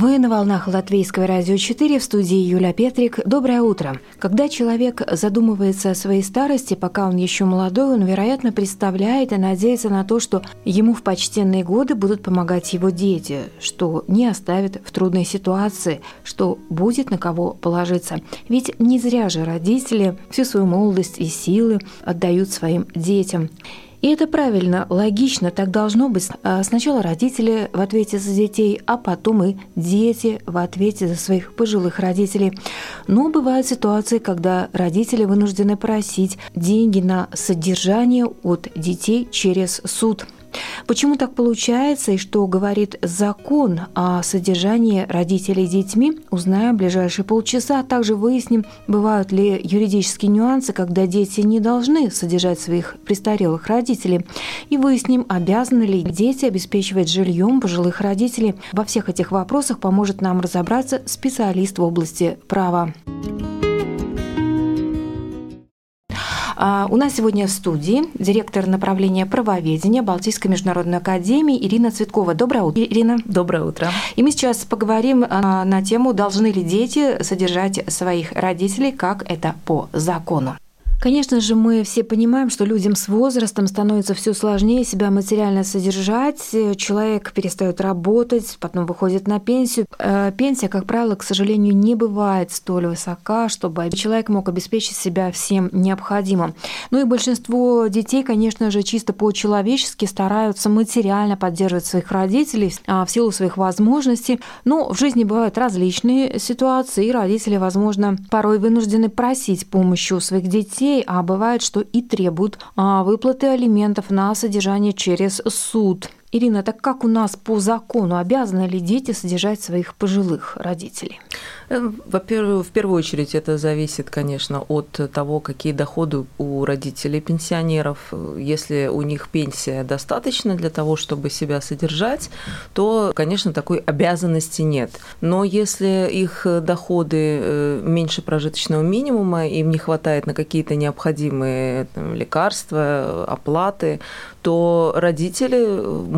Вы на волнах Латвийского радио 4 в студии Юля Петрик. Доброе утро. Когда человек задумывается о своей старости, пока он еще молодой, он, вероятно, представляет и надеется на то, что ему в почтенные годы будут помогать его дети, что не оставят в трудной ситуации, что будет на кого положиться. Ведь не зря же родители всю свою молодость и силы отдают своим детям. И это правильно, логично, так должно быть. А сначала родители в ответе за детей, а потом и дети в ответе за своих пожилых родителей. Но бывают ситуации, когда родители вынуждены просить деньги на содержание от детей через суд – Почему так получается и что говорит закон о содержании родителей детьми, узнаем в ближайшие полчаса. А также выясним, бывают ли юридические нюансы, когда дети не должны содержать своих престарелых родителей. И выясним, обязаны ли дети обеспечивать жильем пожилых родителей. Во всех этих вопросах поможет нам разобраться специалист в области права. У нас сегодня в студии директор направления правоведения Балтийской международной академии Ирина Цветкова. Доброе утро, Ирина. Доброе утро. И мы сейчас поговорим а, на тему, должны ли дети содержать своих родителей, как это по закону. Конечно же, мы все понимаем, что людям с возрастом становится все сложнее себя материально содержать. Человек перестает работать, потом выходит на пенсию. Э, пенсия, как правило, к сожалению, не бывает столь высока, чтобы человек мог обеспечить себя всем необходимым. Ну и большинство детей, конечно же, чисто по-человечески стараются материально поддерживать своих родителей а, в силу своих возможностей. Но в жизни бывают различные ситуации, и родители, возможно, порой вынуждены просить помощи у своих детей детей, а бывает, что и требуют а, выплаты алиментов на содержание через суд. Ирина, так как у нас по закону обязаны ли дети содержать своих пожилых родителей? Э, во-первых, в первую очередь это зависит, конечно, от того, какие доходы у родителей пенсионеров. Если у них пенсия достаточно для того, чтобы себя содержать, то, конечно, такой обязанности нет. Но если их доходы э, меньше прожиточного минимума, им не хватает на какие-то необходимые там, лекарства, оплаты, то родители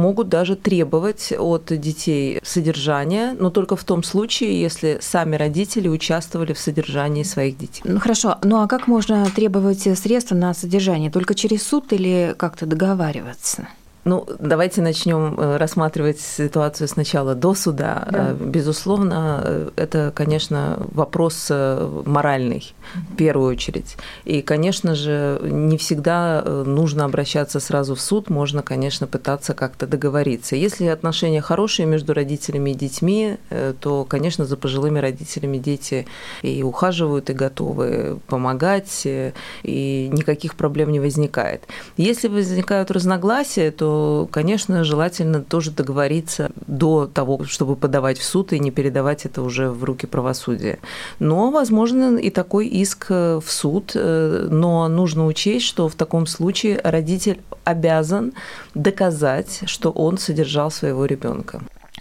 могут даже требовать от детей содержания, но только в том случае, если сами родители участвовали в содержании своих детей. Ну хорошо, ну а как можно требовать средства на содержание? Только через суд или как-то договариваться? Ну, давайте начнем э, рассматривать ситуацию сначала до суда. Да. Э, безусловно, э, это, конечно, вопрос моральный в первую очередь. И, конечно же, не всегда нужно обращаться сразу в суд, можно, конечно, пытаться как-то договориться. Если отношения хорошие между родителями и детьми, то, конечно, за пожилыми родителями дети и ухаживают, и готовы помогать, и никаких проблем не возникает. Если возникают разногласия, то конечно, желательно тоже договориться до того, чтобы подавать в суд и не передавать это уже в руки правосудия. Но, возможно, и такой иск э, в суд, э, но нужно учесть, что в таком случае родитель обязан доказать, что он содержал своего ребенка.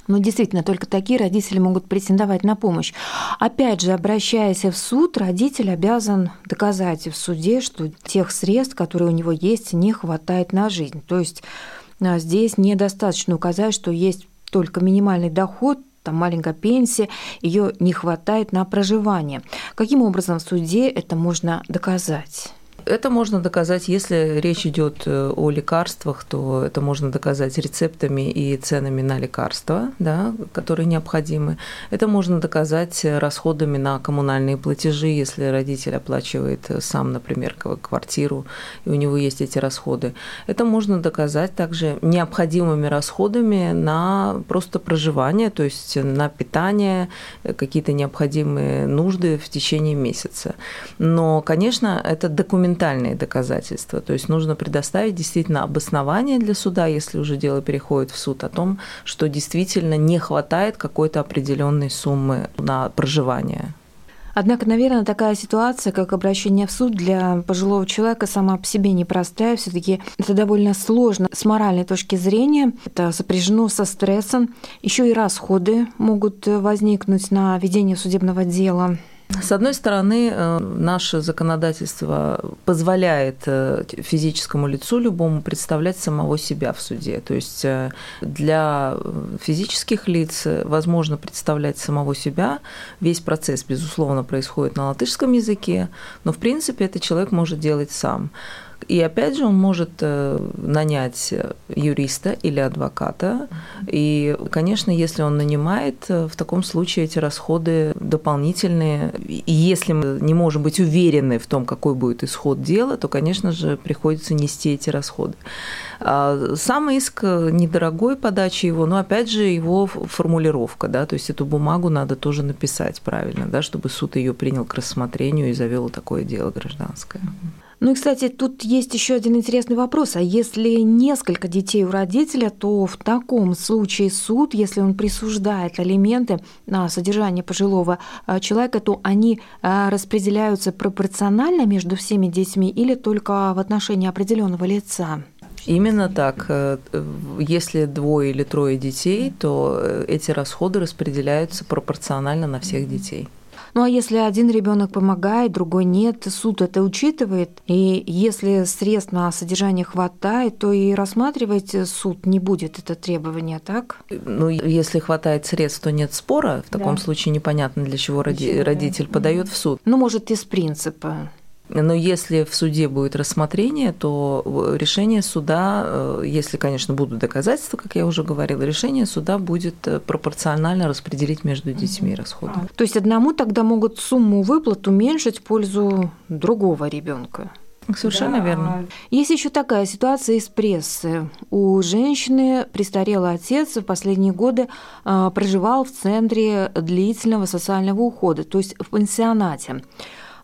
Но действительно, только такие родители могут претендовать на помощь. Опять же, обращаясь в суд, родитель обязан доказать в суде, что тех средств, которые у него есть, не хватает на жизнь. То есть здесь недостаточно указать, что есть только минимальный доход, там маленькая пенсия, ее не хватает на проживание. Каким образом в суде это можно доказать? Это можно доказать, если речь идет э, о лекарствах, то это можно доказать рецептами и ценами на лекарства, да, которые необходимы. Это можно доказать расходами на коммунальные платежи, если родитель оплачивает сам, например, квартиру, и у него есть эти расходы. Это можно доказать также необходимыми расходами на просто проживание, то есть на питание, какие-то необходимые нужды в течение месяца. Но, конечно, это документ документальные доказательства. То есть нужно предоставить действительно обоснование для суда, если уже дело переходит в суд, о том, что действительно не хватает какой-то определенной суммы на проживание. Однако, наверное, такая ситуация, как обращение в суд для пожилого человека сама по себе непростая. все таки это довольно сложно с моральной точки зрения. Это сопряжено со стрессом. Еще и расходы могут возникнуть на ведение судебного дела. С одной стороны, э, наше законодательство позволяет э, физическому лицу любому представлять самого себя в суде. То есть э, для физических лиц возможно представлять самого себя. Весь процесс, безусловно, происходит на латышском языке, но в принципе это человек может делать сам. И опять же он может э, нанять юриста или адвоката. И, конечно, если он нанимает, э, в таком случае эти расходы дополнительные. И если мы не можем быть уверены в том, какой будет исход дела, то, конечно же, приходится нести эти расходы. А сам иск недорогой подачи его, но опять же его формулировка, да, то есть эту бумагу надо тоже написать правильно, да, чтобы суд ее принял к рассмотрению и завел такое дело гражданское. Ну и, кстати, тут есть еще один интересный вопрос. А если несколько детей у родителя, то в таком случае суд, если он присуждает алименты на содержание пожилого а, человека, то они а, распределяются пропорционально между всеми детьми или только в отношении определенного лица? Именно так. Э, если двое или трое детей, то э, эти расходы распределяются пропорционально на всех детей. Ну а если один ребенок помогает, другой нет, суд это учитывает. И если средств на содержание хватает, то и рассматривать суд не будет это требование, так? Ну, если хватает средств, то нет спора. В таком да. случае непонятно, для чего роди- родитель да. подает в суд. Ну, может, из принципа. Но если в суде будет рассмотрение, то решение суда, э, если, конечно, будут доказательства, как я уже говорила, решение суда будет э, пропорционально распределить между детьми расходы. А, то есть одному тогда могут сумму выплат уменьшить в пользу другого ребенка. Совершенно да. верно. Есть еще такая ситуация из прессы. У женщины престарелый отец в последние годы э, проживал в центре длительного социального ухода, то есть в пансионате.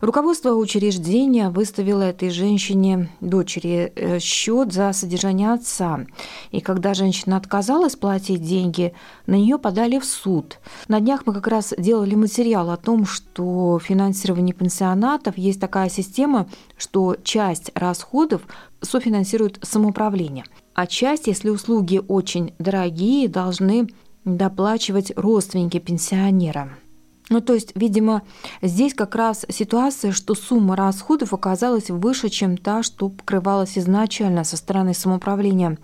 Руководство учреждения выставило этой женщине, дочери, э, счет за содержание отца. И когда женщина отказалась платить деньги, на нее подали в суд. На днях мы как раз делали материал о том, что финансирование пансионатов есть такая система, что часть расходов софинансирует самоуправление, а часть, если услуги очень дорогие, должны доплачивать родственники пенсионера. Ну, то есть, видимо, здесь как раз ситуация, что сумма расходов оказалась выше, чем та, что покрывалась изначально со стороны самоуправления.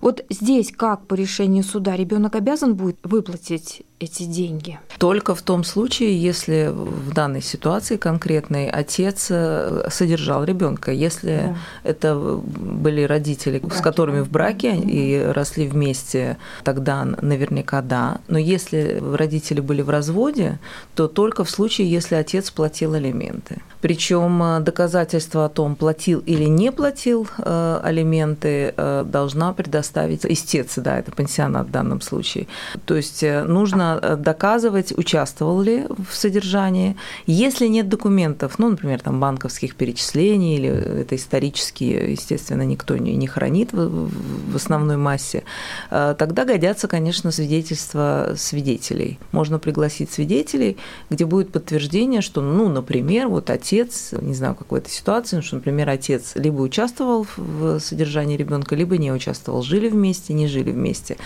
Вот здесь как по решению суда ребенок обязан будет выплатить эти деньги? Только в том случае, если в данной ситуации конкретный отец э, содержал ребенка. Если да. это были родители, с которыми в браке и росли вместе, тогда наверняка да. Но если родители были в разводе, то только в случае, если отец платил алименты. Причем э, доказательство о том, платил или не платил э, алименты, э, должна предоставить истец, да, это пенсионат в данном случае. То есть э, нужно э, доказывать, участвовал ли в содержании. Если нет документов, ну, например, там банковских перечислений или это исторические, естественно, никто не, не хранит в, в основной массе, э, тогда годятся, конечно, свидетельства свидетелей. Можно пригласить свидетелей, где будет подтверждение, что, ну, например, вот отец не знаю, какой-то ситуации, что, например, отец либо участвовал в содержании ребенка, либо не участвовал, жили вместе, не жили вместе,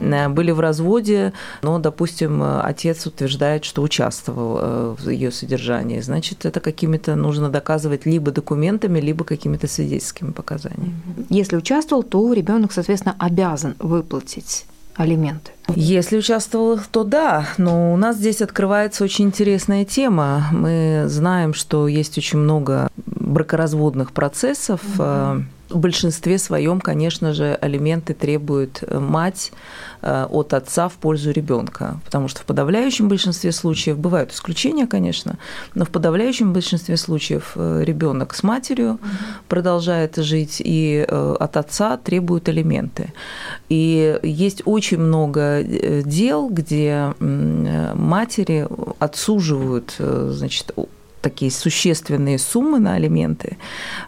были в разводе, но, допустим, отец утверждает, что участвовал э, в ее содержании, значит, это какими-то нужно доказывать либо документами, либо какими-то свидетельскими показаниями. Если участвовал, то ребенок, соответственно, обязан выплатить алименты? Если участвовал, то да, но у нас здесь открывается очень интересная тема. Мы знаем, что есть очень много бракоразводных процессов. Угу в большинстве своем, конечно же, алименты требует э, мать э, от отца в пользу ребенка, потому что в подавляющем большинстве случаев бывают исключения, конечно, но в подавляющем большинстве случаев э, ребенок с матерью угу. продолжает жить и от отца требуют алименты. И есть очень много дел, где матери отсуживают, значит, такие существенные суммы на алименты,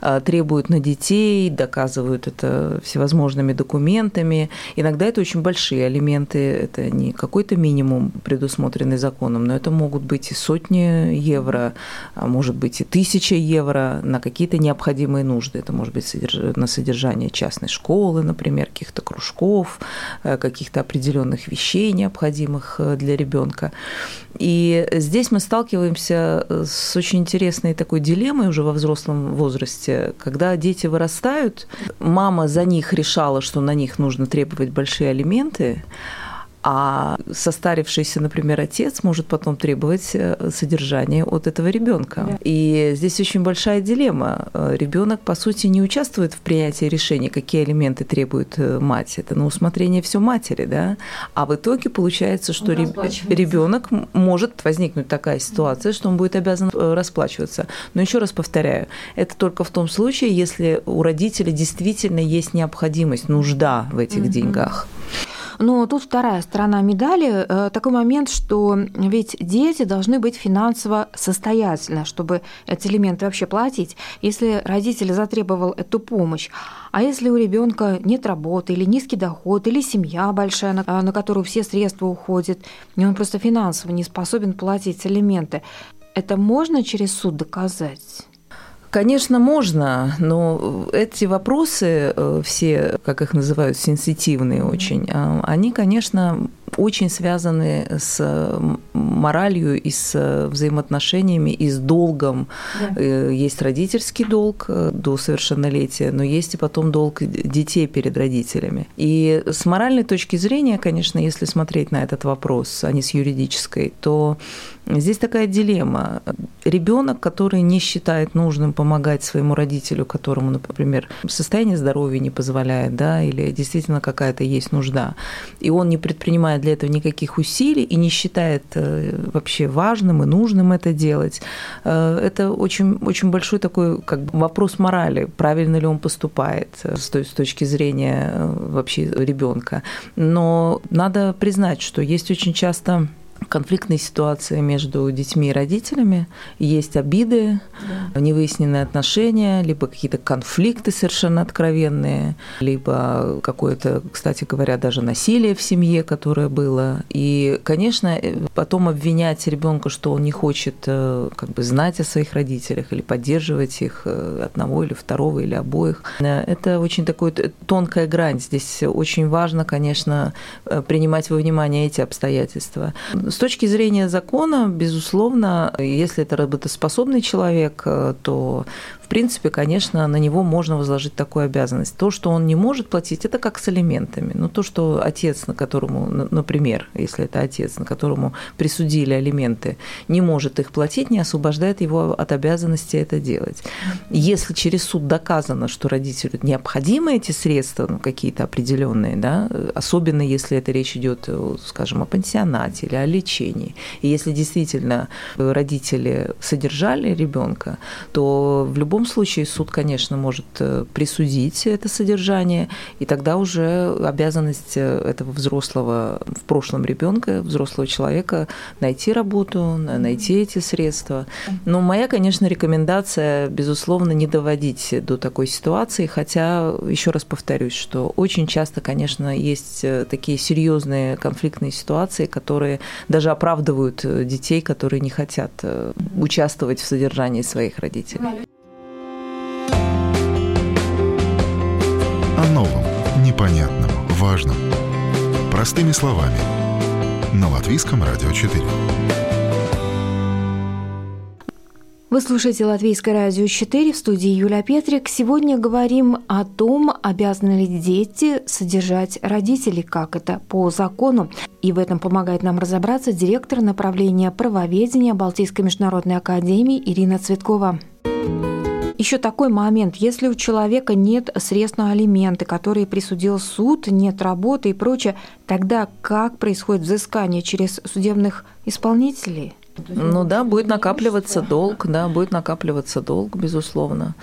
а, требуют на детей, доказывают это всевозможными документами. Иногда это очень большие алименты, это не какой-то минимум, предусмотренный законом, но это могут быть и сотни евро, а может быть и тысяча евро на какие-то необходимые нужды. Это может быть на содержание частной школы, например, каких-то кружков, э, каких-то определенных вещей, необходимых э, для ребенка. И здесь мы сталкиваемся э, с очень интересной такой дилеммой уже во взрослом возрасте, когда дети вырастают, мама за них решала, что на них нужно требовать большие алименты, а состарившийся, например, отец может потом требовать э, содержания от этого ребенка. Да. И здесь очень большая дилемма. Э, Ребенок, по сути, не участвует в принятии решения, какие элементы требует э, мать. Это на усмотрение все матери, да. А в итоге получается, что ребенок может возникнуть такая ситуация, что он будет обязан расплачиваться. Но еще раз повторяю, это только в том случае, если у родителя действительно есть необходимость, нужда в этих mm-hmm. деньгах. Но тут вторая сторона медали, э, такой момент, что ведь дети должны быть финансово состоятельны, чтобы эти элементы вообще платить, если родитель затребовал эту помощь. А если у ребенка нет работы, или низкий доход, или семья большая, на, на которую все средства уходят, и он просто финансово не способен платить элементы, это можно через суд доказать? Конечно, можно, но эти вопросы э, все, как их называют, сенситивные очень, а, они, конечно, очень связаны с моралью и с взаимоотношениями, и с долгом. Да. Э, есть родительский долг э, до совершеннолетия, но есть и потом долг детей перед родителями. И с моральной точки зрения, конечно, если смотреть на этот вопрос, а не с юридической, то здесь такая дилемма. Ребенок, который не считает нужным помогать своему родителю, которому, например, состояние здоровья не позволяет, да, или действительно какая-то есть нужда, и он не предпринимает для этого никаких усилий и не считает э, вообще важным и нужным это делать, э, это очень, очень большой такой как бы вопрос морали, правильно ли он поступает э, с, той, с точки зрения вообще ребенка. Но надо признать, что есть очень часто конфликтные ситуации между детьми и родителями, есть обиды, да. невыясненные отношения, либо какие-то конфликты совершенно откровенные, либо какое-то, кстати говоря, даже насилие в семье, которое было. И, конечно, э, потом обвинять ребенка, что он не хочет э, как бы знать о своих родителях или поддерживать их э, одного или второго или обоих, это очень такая тонкая грань. Здесь очень важно, конечно, принимать во внимание эти обстоятельства. С точки зрения закона, безусловно, если это работоспособный человек, э, то в принципе, конечно, на него можно возложить такую обязанность. То, что он не может платить, это как с алиментами. Но то, что отец, на которому, например, если это отец, на которому присудили алименты, не может их платить, не освобождает его от обязанности это делать. Если через суд доказано, что родителю необходимы эти средства, ну, какие-то определенные, да, особенно если это речь идет, скажем, о пансионате или о лечении, и если действительно родители содержали ребенка, то в любом случае суд, конечно, может э, присудить это содержание, и тогда уже обязанность э, этого взрослого, в прошлом ребенка, взрослого человека найти работу, найти эти средства. Но моя, конечно, рекомендация, безусловно, не доводить до такой ситуации, хотя, еще раз повторюсь, что очень часто, конечно, есть э, такие серьезные конфликтные ситуации, которые даже оправдывают детей, которые не хотят участвовать в содержании своих родителей. новом, непонятном, важном. Простыми словами. На Латвийском радио 4. Вы слушаете Латвийское радио 4 в студии Юля Петрик. Сегодня говорим о том, обязаны ли дети содержать родителей, как это по закону. И в этом помогает нам разобраться директор направления правоведения Балтийской международной академии Ирина Цветкова. Еще такой момент, если у человека нет средств на алименты, которые присудил суд, нет работы и прочее, тогда как происходит взыскание через судебных исполнителей? Ну да, будет накапливаться долг, да, будет накапливаться долг, безусловно.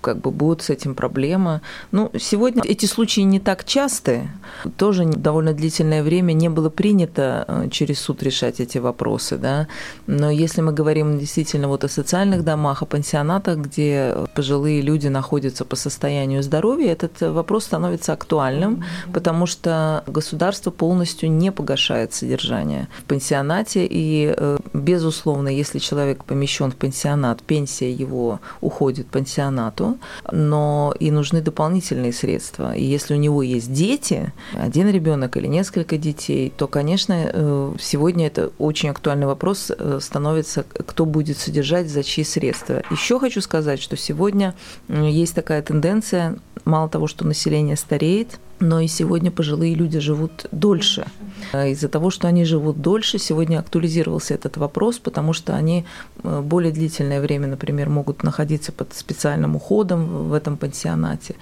Как бы будут с этим проблемы. Ну, сегодня эти случаи не так частые. Тоже довольно длительное время не было принято э, через суд решать эти вопросы, да. Но если мы говорим действительно вот о социальных домах, о пансионатах, где пожилые люди находятся по состоянию здоровья, этот вопрос становится актуальным, потому что государство полностью не погашает содержание в пансионате и э, без безусловно, если человек помещен в пансионат, пенсия его уходит пансионату, но и нужны дополнительные средства. И если у него есть дети, один ребенок или несколько детей, то, конечно, э, сегодня это очень актуальный вопрос э, становится, кто будет содержать, за чьи средства. Еще хочу сказать, что сегодня есть такая тенденция, мало того, что население стареет, но и сегодня пожилые люди живут дольше. А из-за того, что они живут дольше, сегодня актуализировался этот вопрос, потому что они э, более длительное время, например, могут находиться под специальным уходом в этом пансионате,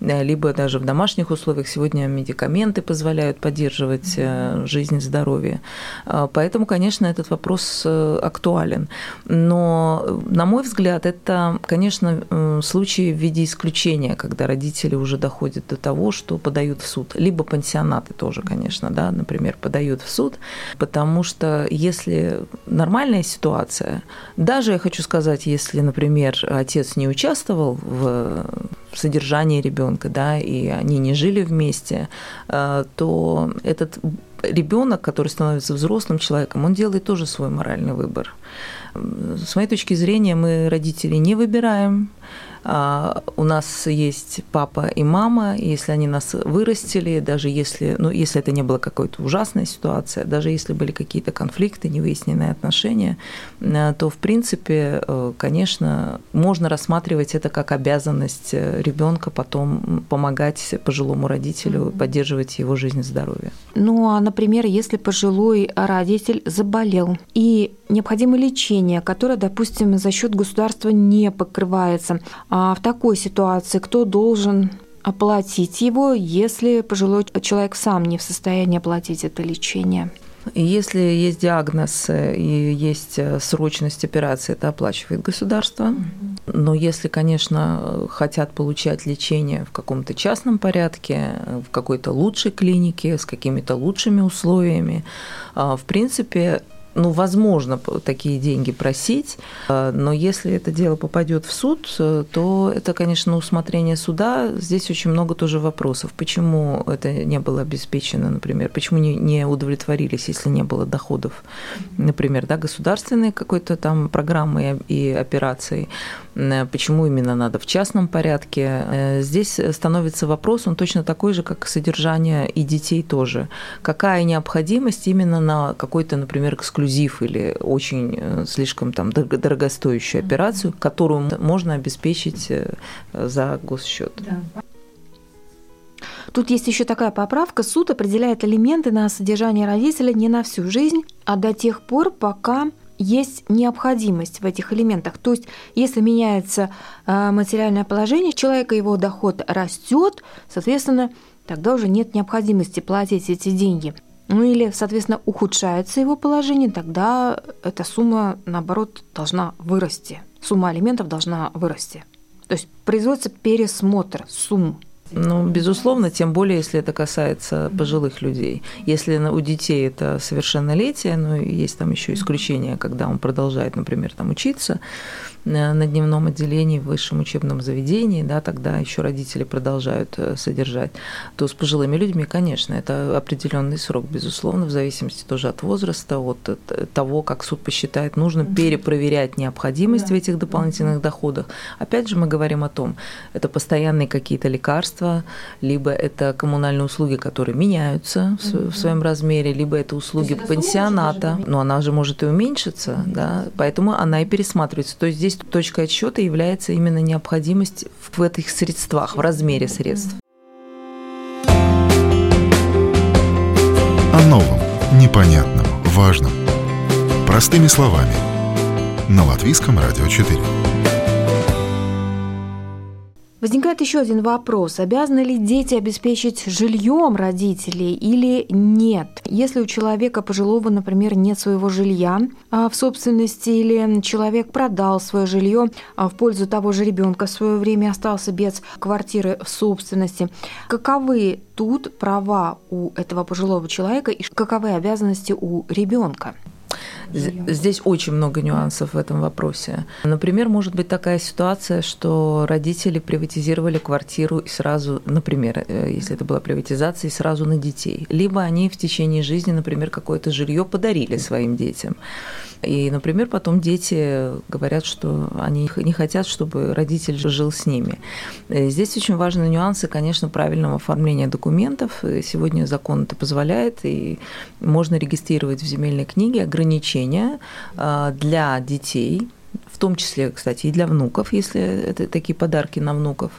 э, либо даже в домашних условиях. Сегодня медикаменты позволяют поддерживать э, жизнь и здоровье. А, поэтому, конечно, этот вопрос актуален. Но, на мой взгляд, это, конечно, случаи в виде исключения, когда родители уже доходят до того, что подают подают в суд, либо пансионаты тоже, конечно, да, например, подают в суд, потому что если нормальная ситуация, даже я хочу сказать, если, например, отец не участвовал в содержании ребенка, да, и они не жили вместе, э, то этот ребенок, который становится взрослым человеком, он делает тоже свой моральный выбор. С моей точки зрения, мы родителей не выбираем, у нас есть папа и мама, если они нас вырастили, даже если, ну, если это не была какая-то ужасная ситуация, даже если были какие-то конфликты, невыясненные отношения, э, то, в принципе, э, конечно, можно рассматривать это как обязанность э, ребенка потом помогать пожилому родителю, mm-hmm. поддерживать его жизнь и здоровье. Ну, а, например, если пожилой родитель заболел и необходимо лечение, которое, допустим, за счет государства не покрывается, а в такой ситуации кто должен оплатить его, если пожилой человек сам не в состоянии оплатить это лечение? Если есть диагноз и есть срочность операции, это оплачивает государство. Но если, конечно, хотят получать лечение в каком-то частном порядке, в какой-то лучшей клинике, с какими-то лучшими условиями, а, в принципе, ну, возможно такие деньги просить, э, но если это дело попадет в суд, э, то это, конечно, усмотрение суда. Здесь очень много тоже вопросов. Почему это не было обеспечено, например, почему не, удовлетворились, если не было доходов, например, да, государственной какой-то там программы и операции, почему именно надо в частном порядке. Здесь становится вопрос, он точно такой же, как содержание и детей тоже. Какая необходимость именно на какой-то, например, эксклюзив или очень э, слишком там дорогостоящую операцию, которую можно обеспечить э, за госсчет. Да. Тут есть еще такая поправка. Суд определяет элементы на содержание родителя не на всю жизнь, а до тех пор, пока есть необходимость в этих элементах. То есть, если меняется э, материальное положение человека, его доход растет, соответственно, тогда уже нет необходимости платить эти деньги ну или, соответственно, ухудшается его положение, тогда эта сумма, наоборот, должна вырасти. Сумма алиментов должна вырасти. То есть производится пересмотр сумм ну, безусловно, тем более, если это касается пожилых людей. Если у детей это совершеннолетие, но ну, есть там еще исключения, когда он продолжает, например, там учиться, на дневном отделении в высшем учебном заведении, да, тогда еще родители продолжают э, содержать, то с пожилыми людьми, конечно, это определенный срок, безусловно, в зависимости тоже от возраста, от того, как суд посчитает нужным перепроверять необходимость да. в этих дополнительных доходах. Опять же, мы говорим о том, это постоянные какие-то лекарства, либо это коммунальные услуги, которые меняются в, в своем размере, либо это услуги пансионата, но она же может и уменьшиться, да, поэтому она и пересматривается. То есть здесь здесь точкой отсчета является именно необходимость в этих средствах, в размере средств. О новом, непонятном, важном. Простыми словами. На Латвийском радио 4. Возникает еще один вопрос. Обязаны ли дети обеспечить жильем родителей или нет? Если у человека пожилого, например, нет своего жилья а, в собственности, или человек продал свое жилье а, в пользу того же ребенка в свое время остался без квартиры в собственности, каковы тут права у этого пожилого человека и каковы обязанности у ребенка? Здесь очень много нюансов в этом вопросе. Например, может быть такая ситуация, что родители приватизировали квартиру и сразу, например, э, если это была приватизация, и сразу на детей. Либо они в течение жизни, например, какое-то жилье подарили своим детям. И, например, потом дети говорят, что они не хотят, чтобы родитель жил с ними. Э, здесь очень важны нюансы, конечно, правильного оформления документов. Сегодня закон это позволяет, и можно регистрировать в земельной книге ограничения а, для детей, том числе, кстати, и для внуков, если это такие подарки на внуков,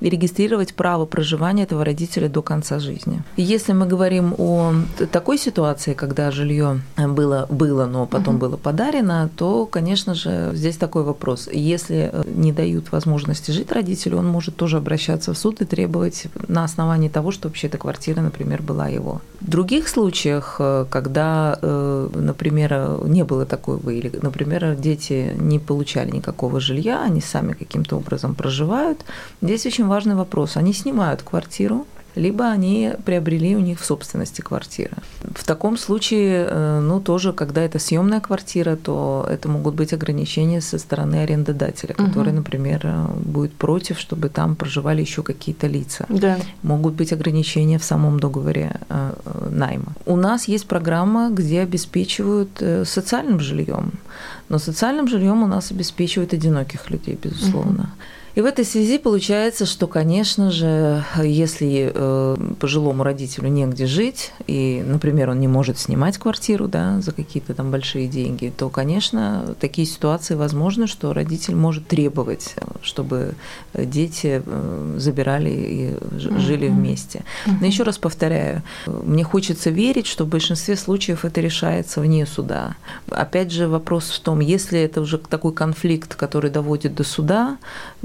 и регистрировать право проживания этого родителя до конца жизни. Если мы говорим о такой ситуации, когда жилье было, было но потом угу. было подарено, то, конечно же, здесь такой вопрос. Если не дают возможности жить родителю, он может тоже обращаться в суд и требовать на основании того, что вообще эта квартира, например, была его. В других случаях, когда, э, например, не было такого, или, например, дети не получили получали никакого жилья, они сами каким-то образом проживают. Здесь очень важный вопрос. Они снимают квартиру, либо они приобрели у них в собственности квартиры. В таком случае, э, ну, тоже, когда это съемная квартира, то это могут быть ограничения со стороны арендодателя, который, угу. например, э, будет против, чтобы там проживали еще какие-то лица. Да. Могут быть ограничения в самом договоре э, найма. У нас есть программа, где обеспечивают социальным жильем, но социальным жильем у нас обеспечивают одиноких людей, безусловно. Угу. И в этой связи получается, что, конечно же, если э, пожилому родителю негде жить, и, например, он не может снимать квартиру да, за какие-то там большие деньги, то, конечно, такие ситуации возможны, что родитель может требовать, чтобы дети э, забирали и жили вместе. Но еще раз повторяю, мне хочется верить, что в большинстве случаев это решается вне суда. Опять же, вопрос в том, если это уже такой конфликт, который доводит до суда,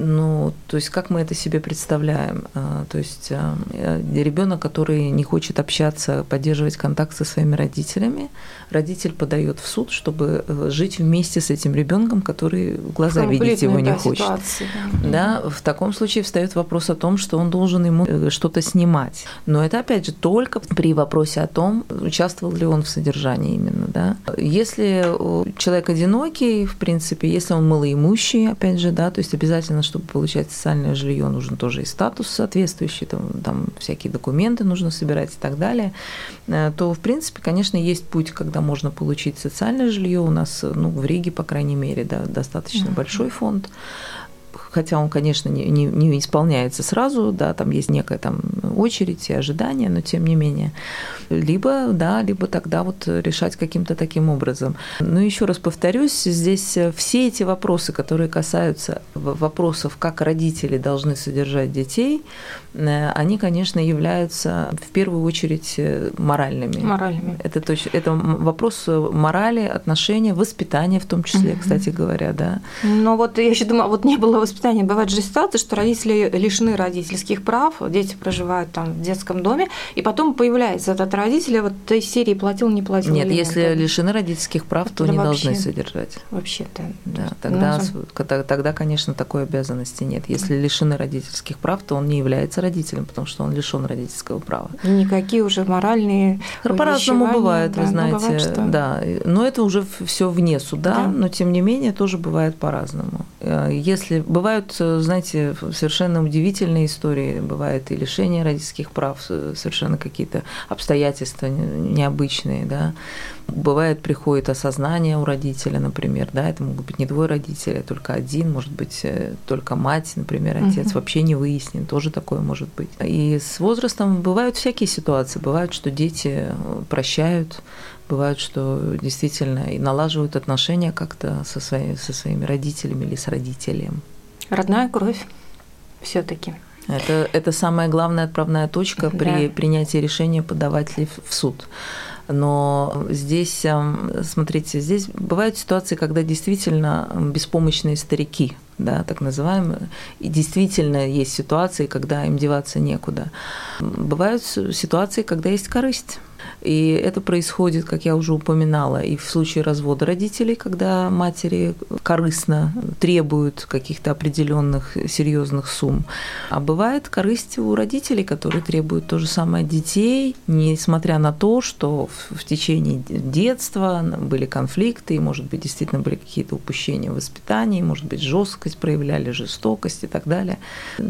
ну, то есть как мы это себе представляем? А, то есть а, э, ребенок, который не хочет общаться, поддерживать контакт со своими родителями, родитель подает в суд, чтобы э, жить вместе с этим ребенком, который в глаза видеть его не хочет. Ситуация, да. да, в таком случае встает вопрос о том, что он должен ему э, что-то снимать. Но это опять же только при вопросе о том, участвовал ли он в содержании именно. Да. Если человек одинокий, в принципе, если он малоимущий, опять же, да, то есть обязательно, чтобы получать социальное жилье, нужен тоже и статус соответствующий, там, там всякие документы нужно собирать и так далее, э, то, в принципе, конечно, есть путь, когда можно получить социальное жилье. У нас, ну, в Риге, по крайней мере, да, достаточно mm-hmm. большой фонд хотя он, конечно, не, не, не исполняется сразу, да, там есть некая там очередь и ожидания, но тем не менее. Либо, да, либо тогда вот решать каким-то таким образом. Но еще раз повторюсь, здесь все эти вопросы, которые касаются вопросов, как родители должны содержать детей, э, они, конечно, являются в первую очередь э, моральными. Моральными. Это, точно, это вопрос морали, отношения, воспитания в том числе, угу. кстати говоря, да. Но вот я еще думаю, вот не было воспитания воспитания бывают же ситуации, что родители лишены родительских прав, дети проживают там в детском доме, и потом появляется этот родитель, вот той серии платил, не платил. Нет, если лишены родительских прав, то не должны содержать. Вообще-то. Да, тогда, ну, тогда, конечно, такой обязанности нет. Если лишены родительских прав, то он не является родителем, потому что он лишен родительского права. Никакие уже моральные По-разному бывает, да, вы знаете. Бывает, что... Да, но это уже все вне суда, да. но тем не менее тоже бывает по-разному. Э, если бывает бывают, э, знаете, совершенно удивительные истории. Бывает и лишение родительских прав, совершенно какие-то обстоятельства необычные, да. Бывает, приходит осознание у родителя, например, да, это могут быть не двое родителей, а только один, может быть, э, только мать, например, отец, угу. вообще не выяснен, тоже такое может быть. И с возрастом бывают всякие ситуации, бывают, что дети э, прощают, бывает, что действительно и налаживают отношения как-то со, своими, со своими родителями или с родителем родная кровь все-таки. Это, это самая главная отправная точка да. при принятии решения подавать ли в суд. Но здесь, эм, смотрите, здесь бывают ситуации, когда действительно беспомощные старики, да, так называемые. И действительно есть ситуации, когда им деваться некуда. Бывают ситуации, когда есть корысть. И это происходит, как я уже упоминала, и в случае развода родителей, когда матери корыстно требуют каких-то определенных серьезных сумм. А бывает корысть у родителей, которые требуют то же самое от детей, несмотря на то, что в течение детства были конфликты, и, может быть, действительно были какие-то упущения в воспитании, может быть, жесткость проявляли, жестокость и так далее.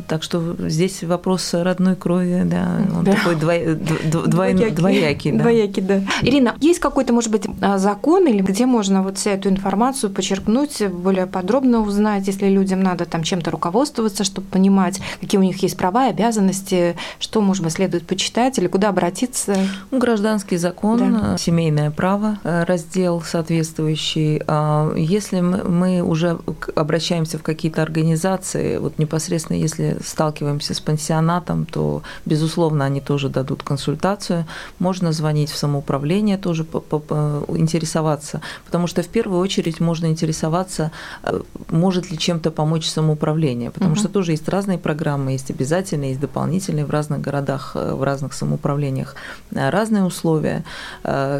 Так что здесь вопрос родной крови, да, он да. такой двой, двойной, двоякий двоякий, да. Двоякий, да. Ирина, есть какой-то, может быть, а, закон или где можно вот всю эту информацию подчеркнуть, более подробно узнать, если людям надо там чем-то руководствоваться, чтобы понимать, какие у них есть права, обязанности, что, может быть, следует почитать или куда обратиться? Ну, гражданский закон, да. семейное право, э, раздел соответствующий. А, если мы уже обращаемся в какие-то организации, вот непосредственно если сталкиваемся с пансионатом, то, безусловно, они тоже дадут консультацию. Можно можно звонить в самоуправление тоже интересоваться, потому что в первую очередь можно интересоваться, э, может ли чем-то помочь самоуправление, потому угу. что тоже есть разные программы, есть обязательные, есть дополнительные в разных городах, э, в разных самоуправлениях э, разные условия,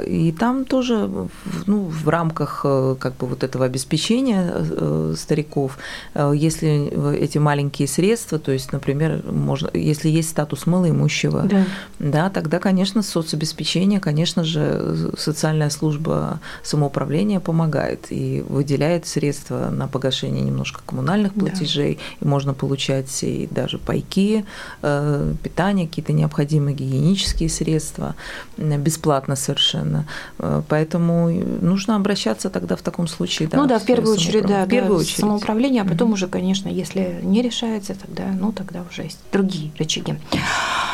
и там тоже ну, в рамках как бы вот этого обеспечения стариков, если эти маленькие средства, то есть, например, можно, если есть статус малоимущего, да. да, тогда, конечно, соцобеспечение обеспечения, конечно же, социальная служба самоуправления помогает и выделяет средства на погашение немножко коммунальных платежей, да. и можно получать и даже пайки, э, питание, какие-то необходимые гигиенические средства, бесплатно совершенно. Э, поэтому нужно обращаться тогда в таком случае. Да, ну да, в первую очередь, да, в первую да, очередь. самоуправление, а потом mm-hmm. уже, конечно, если не решается, тогда, ну, тогда уже есть другие рычаги.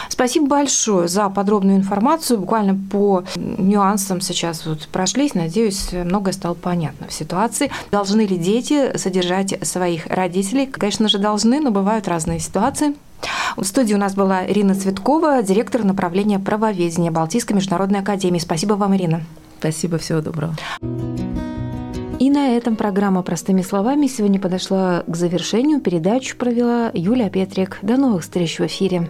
Спасибо большое за подробную информацию. Буквально по нюансам сейчас вот прошлись. Надеюсь, многое стало понятно в ситуации. Должны ли дети содержать своих родителей? Конечно же, должны, но бывают разные ситуации. В студии у нас была Ирина Цветкова, директор направления правоведения Балтийской международной академии. Спасибо вам, Ирина. Спасибо, всего доброго. И на этом программа «Простыми словами» сегодня подошла к завершению. Передачу провела Юлия Петрик. До новых встреч в эфире.